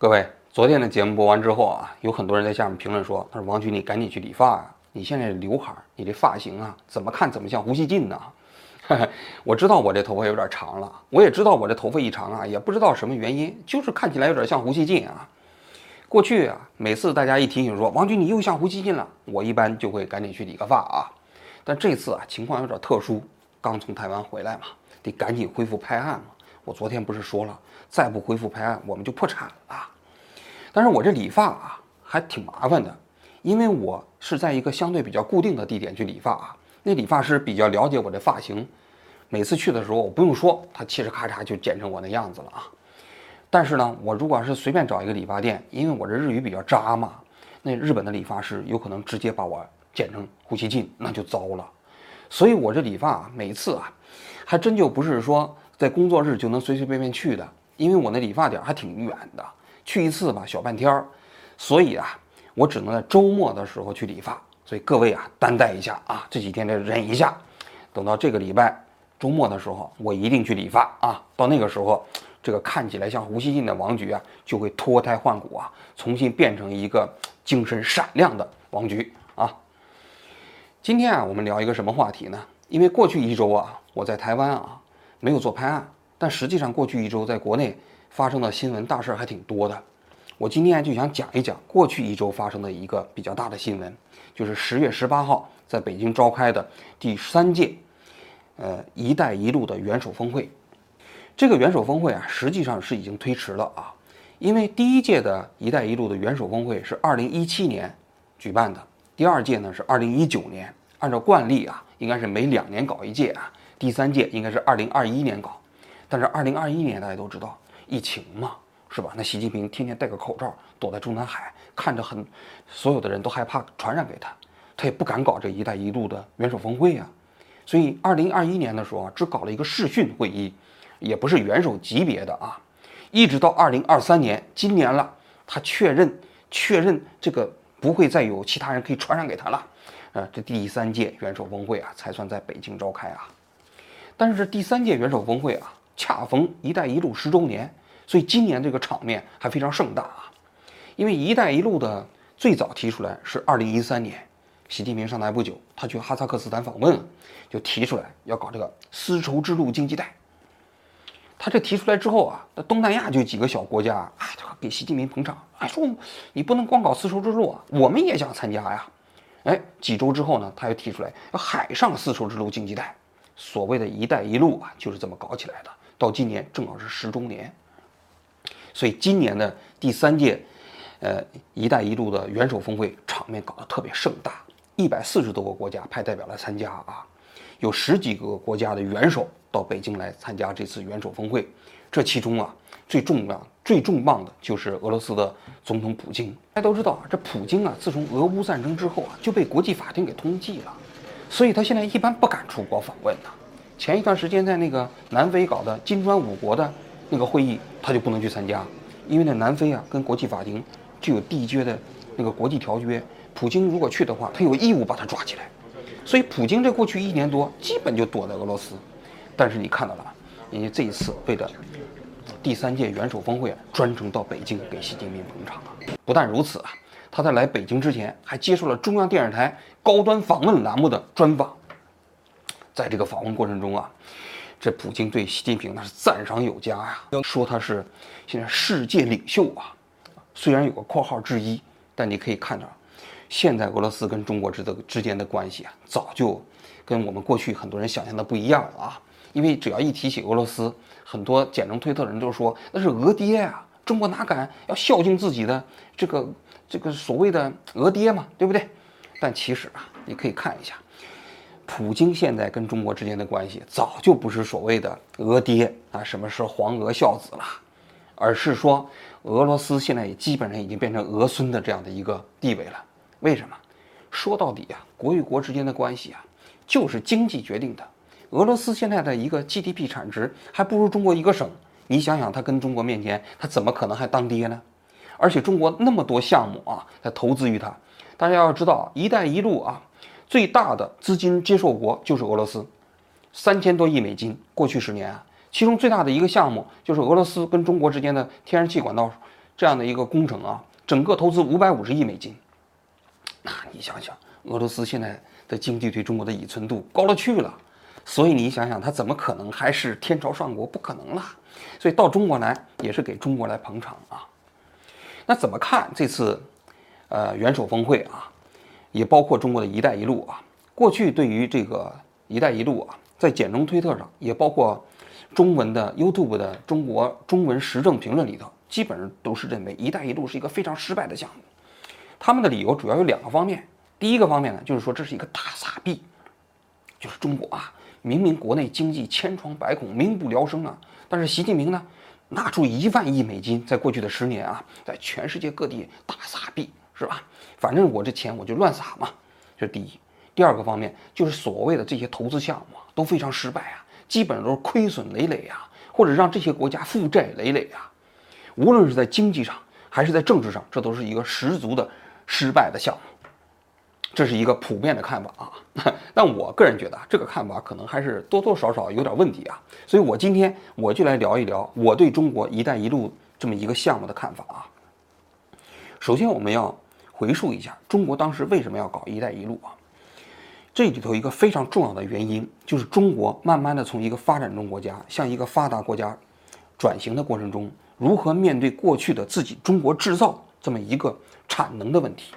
各位，昨天的节目播完之后啊，有很多人在下面评论说：“他说王局，你赶紧去理发啊！你现在刘海，你这发型啊，怎么看怎么像胡锡进呢？” 我知道我这头发有点长了，我也知道我这头发一长啊，也不知道什么原因，就是看起来有点像胡锡进啊。过去啊，每次大家一提醒说王局你又像胡锡进了，我一般就会赶紧去理个发啊。但这次啊，情况有点特殊，刚从台湾回来嘛，得赶紧恢复拍案嘛。我昨天不是说了，再不恢复拍案，我们就破产了。但是我这理发啊，还挺麻烦的，因为我是在一个相对比较固定的地点去理发啊。那理发师比较了解我的发型，每次去的时候，我不用说，他嘁哧咔嚓就剪成我那样子了啊。但是呢，我如果要是随便找一个理发店，因为我这日语比较渣嘛，那日本的理发师有可能直接把我剪成呼吸进，那就糟了。所以我这理发啊，每次啊，还真就不是说。在工作日就能随随便便去的，因为我那理发点还挺远的，去一次吧小半天儿，所以啊，我只能在周末的时候去理发。所以各位啊，担待一下啊，这几天得忍一下，等到这个礼拜周末的时候，我一定去理发啊。到那个时候，这个看起来像胡锡进的王局啊，就会脱胎换骨啊，重新变成一个精神闪亮的王局啊。今天啊，我们聊一个什么话题呢？因为过去一周啊，我在台湾啊。没有做拍案，但实际上过去一周在国内发生的新闻大事还挺多的。我今天就想讲一讲过去一周发生的一个比较大的新闻，就是十月十八号在北京召开的第三届，呃“一带一路”的元首峰会。这个元首峰会啊，实际上是已经推迟了啊，因为第一届的一带一路的元首峰会是二零一七年举办的，第二届呢是二零一九年，按照惯例啊，应该是每两年搞一届啊。第三届应该是二零二一年搞，但是二零二一年大家都知道疫情嘛，是吧？那习近平天天戴个口罩躲在中南海，看着很，所有的人都害怕传染给他，他也不敢搞这一带一路的元首峰会呀。所以二零二一年的时候啊，只搞了一个视讯会议，也不是元首级别的啊。一直到二零二三年，今年了，他确认确认这个不会再有其他人可以传染给他了，呃，这第三届元首峰会啊，才算在北京召开啊。但是这第三届元首峰会啊，恰逢“一带一路”十周年，所以今年这个场面还非常盛大啊。因为“一带一路”的最早提出来是二零一三年，习近平上台不久，他去哈萨克斯坦访问，就提出来要搞这个丝绸之路经济带。他这提出来之后啊，那东南亚就几个小国家啊，给习近平捧场，啊说你不能光搞丝绸之路啊，我们也想参加呀。哎，几周之后呢，他又提出来要海上丝绸之路经济带。所谓的一带一路啊，就是这么搞起来的。到今年正好是十周年，所以今年的第三届，呃，一带一路的元首峰会场面搞得特别盛大，一百四十多个国家派代表来参加啊，有十几个国家的元首到北京来参加这次元首峰会。这其中啊，最重要、最重磅的就是俄罗斯的总统普京。大家都知道啊，这普京啊，自从俄乌战争之后啊，就被国际法庭给通缉了。所以他现在一般不敢出国访问呢。前一段时间在那个南非搞的金砖五国的那个会议，他就不能去参加，因为那南非啊跟国际法庭具有缔约的那个国际条约。普京如果去的话，他有义务把他抓起来。所以普京这过去一年多基本就躲在俄罗斯。但是你看到了，人家这一次为了第三届元首峰会，专程到北京给习近平捧场啊。不但如此啊。他在来北京之前，还接受了中央电视台高端访问栏目的专访。在这个访问过程中啊，这普京对习近平那是赞赏有加呀，说他是现在世界领袖啊。虽然有个括号之一，但你可以看到，现在俄罗斯跟中国之的之间的关系啊，早就跟我们过去很多人想象的不一样了啊。因为只要一提起俄罗斯，很多简称推特人都说那是俄爹啊，中国哪敢要孝敬自己的这个。这个所谓的俄爹嘛，对不对？但其实啊，你可以看一下，普京现在跟中国之间的关系早就不是所谓的俄爹啊，什么是皇俄孝子了，而是说俄罗斯现在也基本上已经变成俄孙的这样的一个地位了。为什么？说到底啊，国与国之间的关系啊，就是经济决定的。俄罗斯现在的一个 GDP 产值还不如中国一个省，你想想，他跟中国面前，他怎么可能还当爹呢？而且中国那么多项目啊，在投资于它。大家要知道，“一带一路”啊，最大的资金接受国就是俄罗斯，三千多亿美金。过去十年啊，其中最大的一个项目就是俄罗斯跟中国之间的天然气管道这样的一个工程啊，整个投资五百五十亿美金。那你想想，俄罗斯现在的经济对中国的依存度高了去了，所以你想想，他怎么可能还是天朝上国？不可能了。所以到中国来也是给中国来捧场啊。那怎么看这次，呃，元首峰会啊，也包括中国的一带一路啊？过去对于这个一带一路啊，在简中推特上，也包括中文的 YouTube 的中国中文时政评论里头，基本上都是认为一带一路是一个非常失败的项目。他们的理由主要有两个方面。第一个方面呢，就是说这是一个大傻逼，就是中国啊，明明国内经济千疮百孔，民不聊生啊，但是习近平呢，拿出一万亿美金，在过去的十年啊，在全世界各地大撒币，是吧？反正我这钱我就乱撒嘛，这是第一。第二个方面就是所谓的这些投资项目啊，都非常失败啊，基本上都是亏损累累啊，或者让这些国家负债累累啊。无论是在经济上还是在政治上，这都是一个十足的。失败的项目，这是一个普遍的看法啊。但我个人觉得这个看法可能还是多多少少有点问题啊。所以我今天我就来聊一聊我对中国“一带一路”这么一个项目的看法啊。首先，我们要回溯一下中国当时为什么要搞“一带一路”啊？这里头一个非常重要的原因就是中国慢慢的从一个发展中国家向一个发达国家转型的过程中，如何面对过去的自己中国制造这么一个。产能的问题，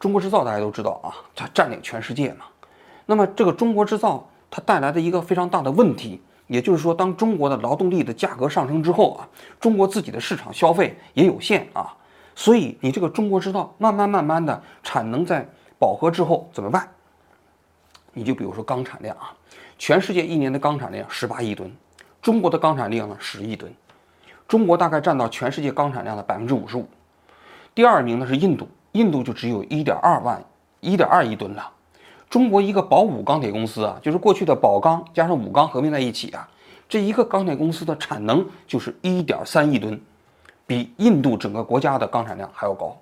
中国制造大家都知道啊，它占领全世界嘛。那么这个中国制造它带来的一个非常大的问题，也就是说，当中国的劳动力的价格上升之后啊，中国自己的市场消费也有限啊，所以你这个中国制造慢慢慢慢的产能在饱和之后怎么办？你就比如说钢产量啊，全世界一年的钢产量十八亿吨，中国的钢产量呢十亿吨，中国大概占到全世界钢产量的百分之五十五。第二名呢是印度，印度就只有一点二万一点二亿吨了。中国一个宝武钢铁公司啊，就是过去的宝钢加上武钢合并在一起啊，这一个钢铁公司的产能就是一点三亿吨，比印度整个国家的钢产量还要高。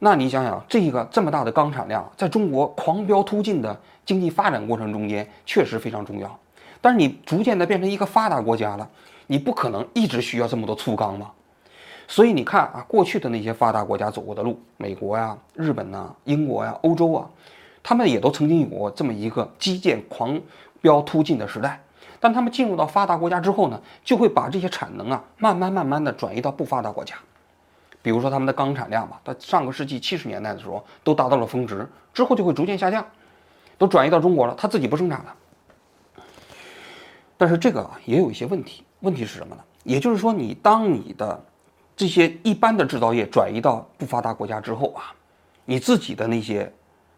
那你想想，这个这么大的钢产量，在中国狂飙突进的经济发展过程中间，确实非常重要。但是你逐渐的变成一个发达国家了，你不可能一直需要这么多粗钢吧？所以你看啊，过去的那些发达国家走过的路，美国呀、日本呐、英国呀、欧洲啊，他们也都曾经有过这么一个基建狂飙突进的时代。但他们进入到发达国家之后呢，就会把这些产能啊，慢慢慢慢的转移到不发达国家。比如说他们的钢产量吧，到上个世纪七十年代的时候都达到了峰值，之后就会逐渐下降，都转移到中国了，他自己不生产了。但是这个啊也有一些问题，问题是什么呢？也就是说，你当你的这些一般的制造业转移到不发达国家之后啊，你自己的那些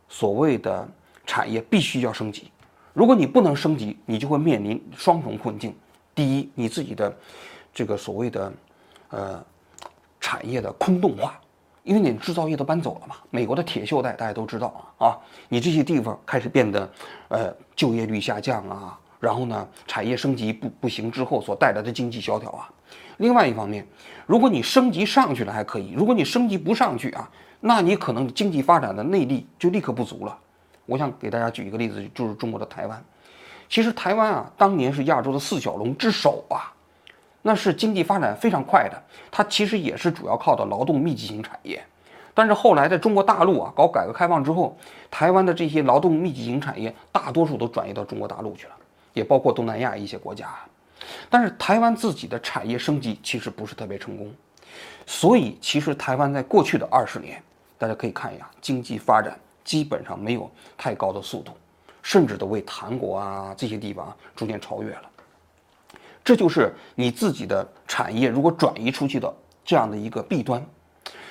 所谓的产业必须要升级。如果你不能升级，你就会面临双重困境。第一，你自己的这个所谓的呃产业的空洞化，因为你制造业都搬走了嘛。美国的铁锈带大家都知道啊，你这些地方开始变得呃就业率下降啊，然后呢产业升级不不行之后所带来的经济萧条啊。另外一方面，如果你升级上去了还可以，如果你升级不上去啊，那你可能经济发展的内力就立刻不足了。我想给大家举一个例子，就是中国的台湾。其实台湾啊，当年是亚洲的四小龙之首啊，那是经济发展非常快的。它其实也是主要靠的劳动密集型产业。但是后来在中国大陆啊搞改革开放之后，台湾的这些劳动密集型产业大多数都转移到中国大陆去了，也包括东南亚一些国家。但是台湾自己的产业升级其实不是特别成功，所以其实台湾在过去的二十年，大家可以看一下，经济发展基本上没有太高的速度，甚至都为韩国啊这些地方逐渐超越了。这就是你自己的产业如果转移出去的这样的一个弊端。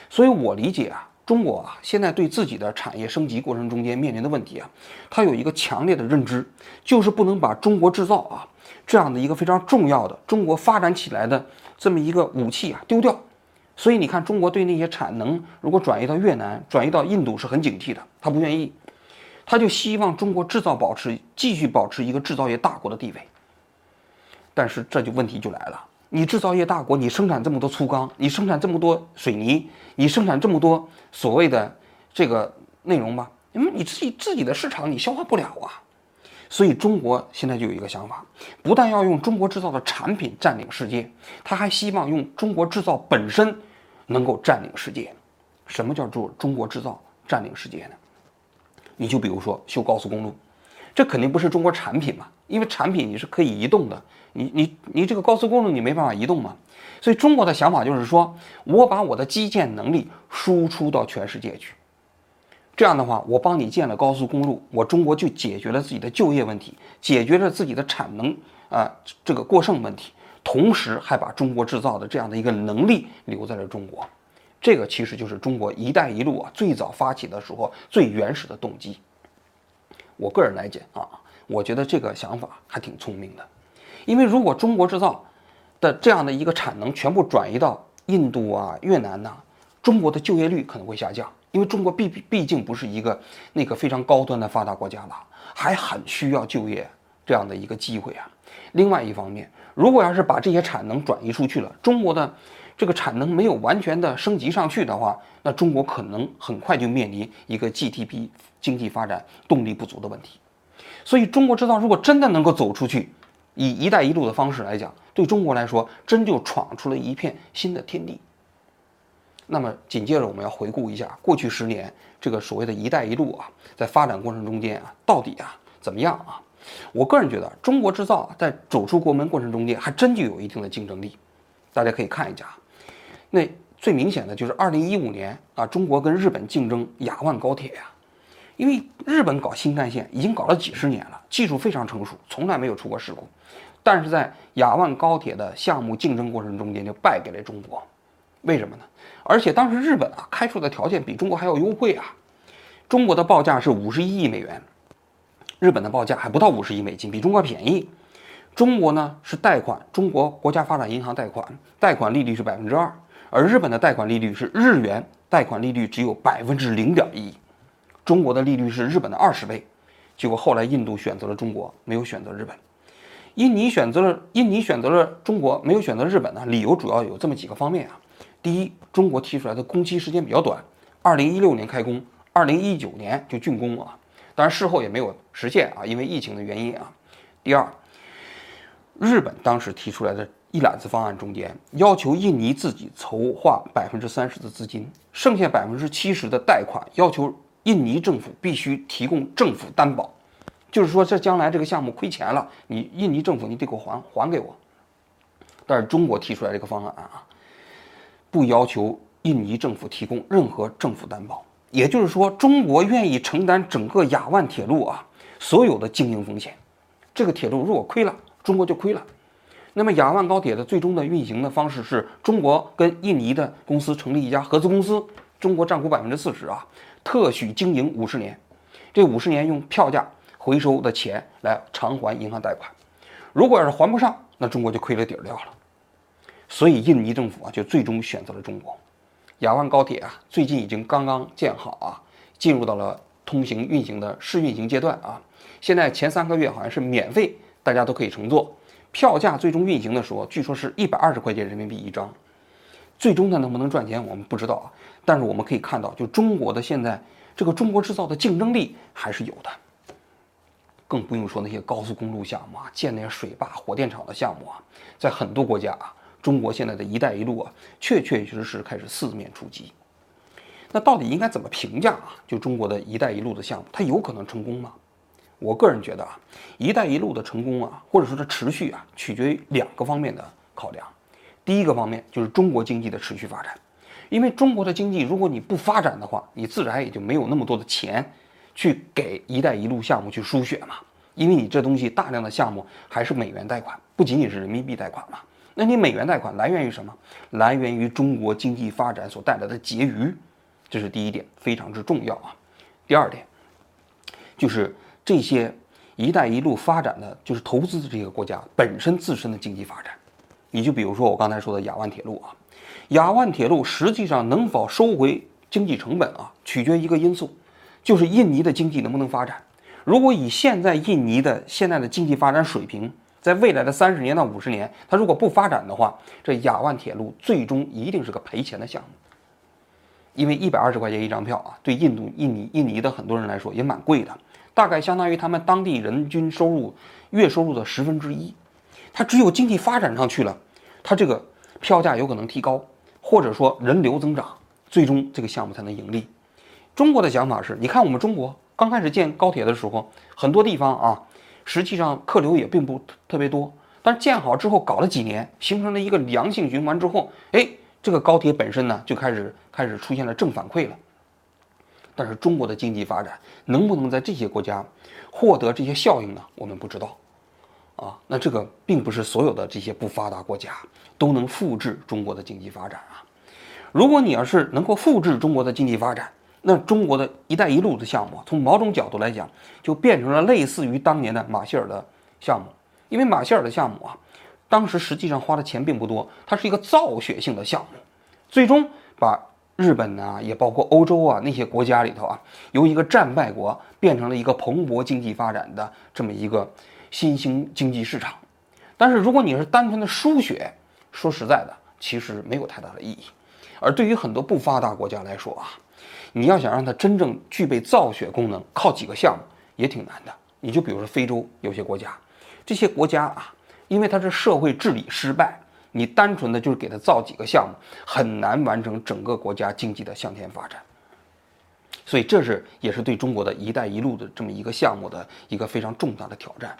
所以我理解啊，中国啊现在对自己的产业升级过程中间面临的问题啊，它有一个强烈的认知，就是不能把中国制造啊。这样的一个非常重要的中国发展起来的这么一个武器啊丢掉，所以你看中国对那些产能如果转移到越南、转移到印度是很警惕的，他不愿意，他就希望中国制造保持继续保持一个制造业大国的地位。但是这就问题就来了，你制造业大国，你生产这么多粗钢，你生产这么多水泥，你生产这么多所谓的这个内容吧，因为你自己自己的市场你消化不了啊。所以中国现在就有一个想法，不但要用中国制造的产品占领世界，他还希望用中国制造本身能够占领世界。什么叫做中国制造占领世界呢？你就比如说修高速公路，这肯定不是中国产品嘛，因为产品你是可以移动的，你你你这个高速公路你没办法移动嘛。所以中国的想法就是说，我把我的基建能力输出到全世界去。这样的话，我帮你建了高速公路，我中国就解决了自己的就业问题，解决了自己的产能啊这个过剩问题，同时还把中国制造的这样的一个能力留在了中国。这个其实就是中国“一带一路”啊最早发起的时候最原始的动机。我个人来讲啊，我觉得这个想法还挺聪明的，因为如果中国制造的这样的一个产能全部转移到印度啊、越南呐，中国的就业率可能会下降。因为中国毕毕竟不是一个那个非常高端的发达国家了，还很需要就业这样的一个机会啊。另外一方面，如果要是把这些产能转移出去了，中国的这个产能没有完全的升级上去的话，那中国可能很快就面临一个 GDP 经济发展动力不足的问题。所以，中国制造如果真的能够走出去，以“一带一路”的方式来讲，对中国来说，真就闯出了一片新的天地。那么紧接着我们要回顾一下过去十年这个所谓的一带一路啊，在发展过程中间啊，到底啊怎么样啊？我个人觉得中国制造在走出国门过程中间还真就有一定的竞争力。大家可以看一下，那最明显的就是二零一五年啊，中国跟日本竞争雅万高铁呀，因为日本搞新干线已经搞了几十年了，技术非常成熟，从来没有出过事故，但是在雅万高铁的项目竞争过程中间就败给了中国。为什么呢？而且当时日本啊开出的条件比中国还要优惠啊，中国的报价是五十一亿美元，日本的报价还不到五十亿美金，比中国便宜。中国呢是贷款，中国国家发展银行贷款，贷款利率是百分之二，而日本的贷款利率是日元贷款利率只有百分之零点一，中国的利率是日本的二十倍。结果后来印度选择了中国，没有选择日本。印尼选择了印尼选择了中国，没有选择日本呢？理由主要有这么几个方面啊。第一，中国提出来的工期时间比较短，二零一六年开工，二零一九年就竣工了，当然事后也没有实现啊，因为疫情的原因啊。第二，日本当时提出来的一揽子方案中间，要求印尼自己筹划百分之三十的资金，剩下百分之七十的贷款，要求印尼政府必须提供政府担保，就是说这将来这个项目亏钱了，你印尼政府你得给我还还给我。但是中国提出来这个方案啊。不要求印尼政府提供任何政府担保，也就是说，中国愿意承担整个雅万铁路啊所有的经营风险。这个铁路如果亏了，中国就亏了。那么雅万高铁的最终的运行的方式是中国跟印尼的公司成立一家合资公司，中国占股百分之四十啊，特许经营五十年，这五十年用票价回收的钱来偿还银行贷款。如果要是还不上，那中国就亏了底儿掉了。所以印尼政府啊，就最终选择了中国。雅万高铁啊，最近已经刚刚建好啊，进入到了通行运行的试运行阶段啊。现在前三个月好像是免费，大家都可以乘坐。票价最终运行的时候，据说是一百二十块钱人民币一张。最终它能不能赚钱，我们不知道啊。但是我们可以看到，就中国的现在这个中国制造的竞争力还是有的。更不用说那些高速公路项目啊，建那些水坝、火电厂的项目啊，在很多国家啊。中国现在的一带一路啊，确确实实开始四面出击。那到底应该怎么评价啊？就中国的一带一路的项目，它有可能成功吗？我个人觉得啊，一带一路的成功啊，或者说它持续啊，取决于两个方面的考量。第一个方面就是中国经济的持续发展，因为中国的经济如果你不发展的话，你自然也就没有那么多的钱去给一带一路项目去输血嘛。因为你这东西大量的项目还是美元贷款，不仅仅是人民币贷款嘛。那你美元贷款来源于什么？来源于中国经济发展所带来的结余，这是第一点，非常之重要啊。第二点，就是这些“一带一路”发展的，就是投资的这个国家本身自身的经济发展。你就比如说我刚才说的雅万铁路啊，雅万铁路实际上能否收回经济成本啊，取决一个因素，就是印尼的经济能不能发展。如果以现在印尼的现在的经济发展水平，在未来的三十年到五十年，它如果不发展的话，这雅万铁路最终一定是个赔钱的项目。因为一百二十块钱一张票啊，对印度、印尼、印尼的很多人来说也蛮贵的。大概相当于他们当地人均收入月收入的十分之一。它只有经济发展上去了，它这个票价有可能提高，或者说人流增长，最终这个项目才能盈利。中国的想法是，你看我们中国刚开始建高铁的时候，很多地方啊，实际上客流也并不特别多。但是建好之后搞了几年，形成了一个良性循环之后，哎，这个高铁本身呢就开始开始出现了正反馈了。但是中国的经济发展能不能在这些国家获得这些效应呢？我们不知道。啊，那这个并不是所有的这些不发达国家都能复制中国的经济发展啊。如果你要是能够复制中国的经济发展，那中国的一带一路的项目，从某种角度来讲，就变成了类似于当年的马歇尔的项目。因为马歇尔的项目啊，当时实际上花的钱并不多，它是一个造血性的项目，最终把日本啊，也包括欧洲啊那些国家里头啊，由一个战败国变成了一个蓬勃经济发展的这么一个新兴经济市场。但是如果你是单纯的输血，说实在的，其实没有太大的意义。而对于很多不发达国家来说啊，你要想让它真正具备造血功能，靠几个项目也挺难的。你就比如说非洲有些国家。这些国家啊，因为它是社会治理失败，你单纯的就是给它造几个项目，很难完成整个国家经济的向前发展。所以这是也是对中国的一带一路的这么一个项目的一个非常重大的挑战。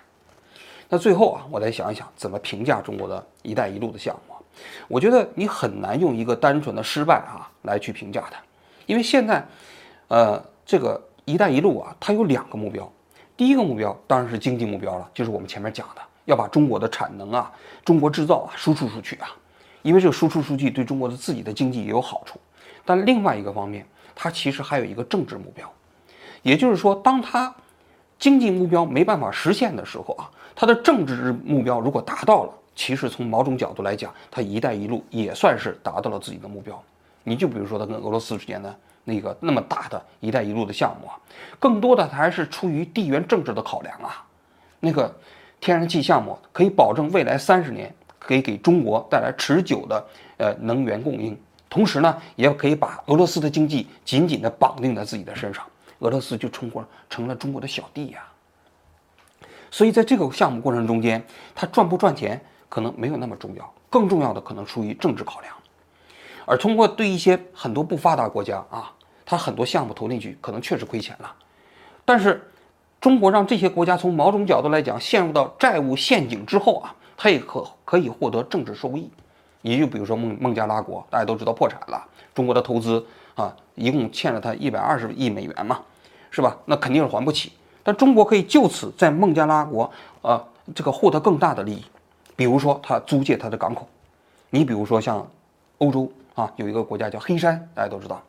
那最后啊，我再想一想怎么评价中国的一带一路的项目。我觉得你很难用一个单纯的失败啊来去评价它，因为现在，呃，这个一带一路啊，它有两个目标。第一个目标当然是经济目标了，就是我们前面讲的，要把中国的产能啊、中国制造啊输出出去啊，因为这个输出数据对中国的自己的经济也有好处。但另外一个方面，它其实还有一个政治目标，也就是说，当它经济目标没办法实现的时候啊，它的政治目标如果达到了，其实从某种角度来讲，它“一带一路”也算是达到了自己的目标。你就比如说它跟俄罗斯之间的。那个那么大的一带一路的项目啊，更多的还是出于地缘政治的考量啊。那个天然气项目可以保证未来三十年可以给中国带来持久的呃能源供应，同时呢，也可以把俄罗斯的经济紧紧的绑定在自己的身上，俄罗斯就成过成了中国的小弟呀。所以在这个项目过程中间，它赚不赚钱可能没有那么重要，更重要的可能出于政治考量。而通过对一些很多不发达国家啊。它很多项目投进去，可能确实亏钱了，但是中国让这些国家从某种角度来讲陷入到债务陷阱之后啊，它也可可以获得政治收益。也就比如说孟孟加拉国，大家都知道破产了，中国的投资啊，一共欠了他一百二十亿美元嘛，是吧？那肯定是还不起。但中国可以就此在孟加拉国呃这个获得更大的利益，比如说他租借他的港口，你比如说像欧洲啊，有一个国家叫黑山，大家都知道。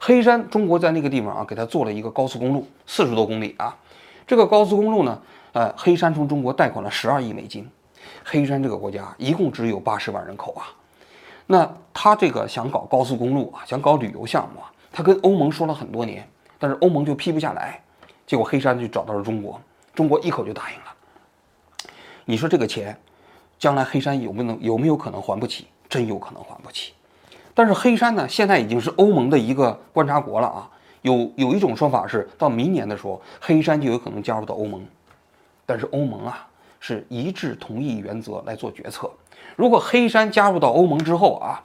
黑山，中国在那个地方啊，给他做了一个高速公路，四十多公里啊。这个高速公路呢，呃，黑山从中国贷款了十二亿美金。黑山这个国家一共只有八十万人口啊，那他这个想搞高速公路啊，想搞旅游项目啊，他跟欧盟说了很多年，但是欧盟就批不下来。结果黑山就找到了中国，中国一口就答应了。你说这个钱，将来黑山有没有有没有可能还不起？真有可能还不起。但是黑山呢，现在已经是欧盟的一个观察国了啊。有有一种说法是，到明年的时候，黑山就有可能加入到欧盟。但是欧盟啊，是一致同意原则来做决策。如果黑山加入到欧盟之后啊，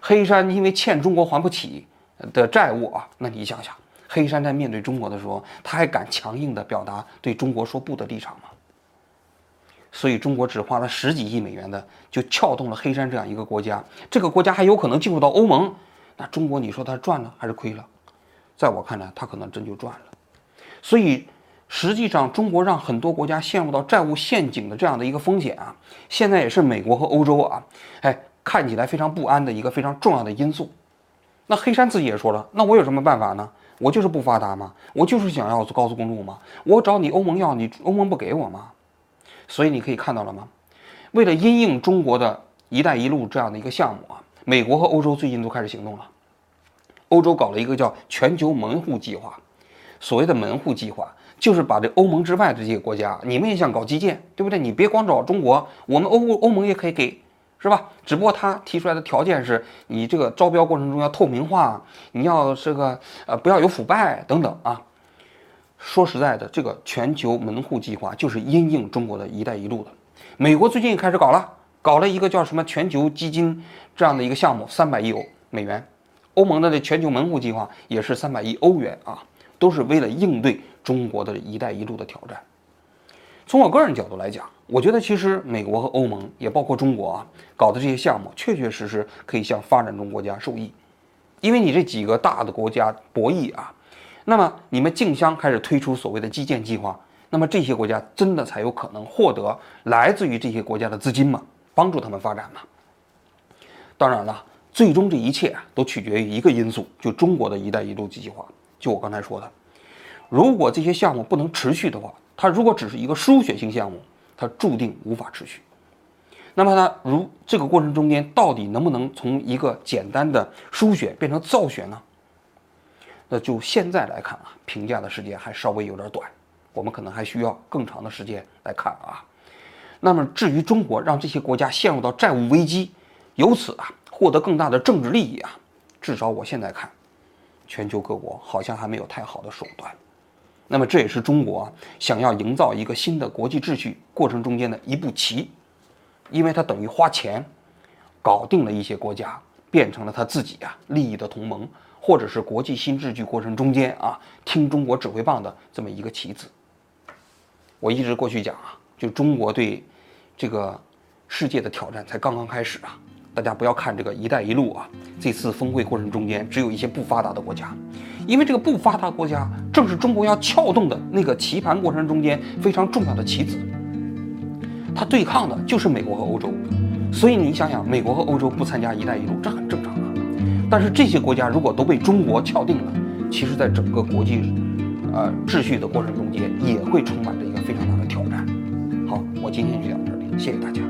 黑山因为欠中国还不起的债务啊，那你想想，黑山在面对中国的时候，他还敢强硬的表达对中国说不的立场吗？所以中国只花了十几亿美元的，就撬动了黑山这样一个国家，这个国家还有可能进入到欧盟，那中国你说它赚了还是亏了？在我看来，它可能真就赚了。所以实际上，中国让很多国家陷入到债务陷阱的这样的一个风险啊，现在也是美国和欧洲啊，哎，看起来非常不安的一个非常重要的因素。那黑山自己也说了，那我有什么办法呢？我就是不发达吗？我就是想要高速公路吗？我找你欧盟要，你欧盟不给我吗？所以你可以看到了吗？为了因应中国的一带一路这样的一个项目啊，美国和欧洲最近都开始行动了。欧洲搞了一个叫全球门户计划。所谓的门户计划，就是把这欧盟之外的这些国家，你们也想搞基建，对不对？你别光找中国，我们欧欧盟也可以给，是吧？只不过他提出来的条件是你这个招标过程中要透明化，你要这个呃不要有腐败等等啊。说实在的，这个全球门户计划就是因应中国的一带一路的。美国最近开始搞了，搞了一个叫什么全球基金这样的一个项目，三百亿欧美元。欧盟的这全球门户计划也是三百亿欧元啊，都是为了应对中国的一带一路的挑战。从我个人角度来讲，我觉得其实美国和欧盟也包括中国啊，搞的这些项目，确确实实可以向发展中国家受益。因为你这几个大的国家博弈啊，那么你们竞相开始推出所谓的基建计划，那么这些国家真的才有可能获得来自于这些国家的资金吗，帮助他们发展吗。当然了，最终这一切啊都取决于一个因素，就中国的一带一路计划。就我刚才说的，如果这些项目不能持续的话，它如果只是一个输血性项目，它注定无法持续。那么它如这个过程中间到底能不能从一个简单的输血变成造血呢？那就现在来看啊，评价的时间还稍微有点短，我们可能还需要更长的时间来看啊。那么至于中国让这些国家陷入到债务危机，由此啊获得更大的政治利益啊，至少我现在看，全球各国好像还没有太好的手段。那么这也是中国想要营造一个新的国际秩序过程中间的一步棋。因为它等于花钱，搞定了一些国家，变成了他自己啊利益的同盟，或者是国际新秩序过程中间啊听中国指挥棒的这么一个棋子。我一直过去讲啊，就中国对这个世界的挑战才刚刚开始啊！大家不要看这个“一带一路”啊，这次峰会过程中间只有一些不发达的国家，因为这个不发达国家正是中国要撬动的那个棋盘过程中间非常重要的棋子。他对抗的就是美国和欧洲，所以你想想，美国和欧洲不参加“一带一路”，这很正常啊。但是这些国家如果都被中国撬定了，其实在整个国际，呃秩序的过程中间，也会充满着一个非常大的挑战。好，我今天就讲到这里，谢谢大家。